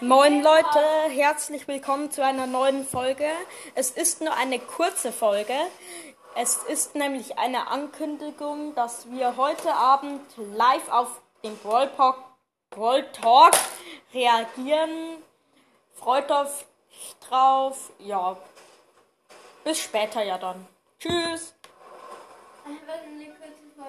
Moin Leute, herzlich willkommen zu einer neuen Folge. Es ist nur eine kurze Folge. Es ist nämlich eine Ankündigung, dass wir heute Abend live auf den Brawl, Talk, Brawl Talk reagieren. Freut euch drauf. Ja, bis später ja dann. Tschüss.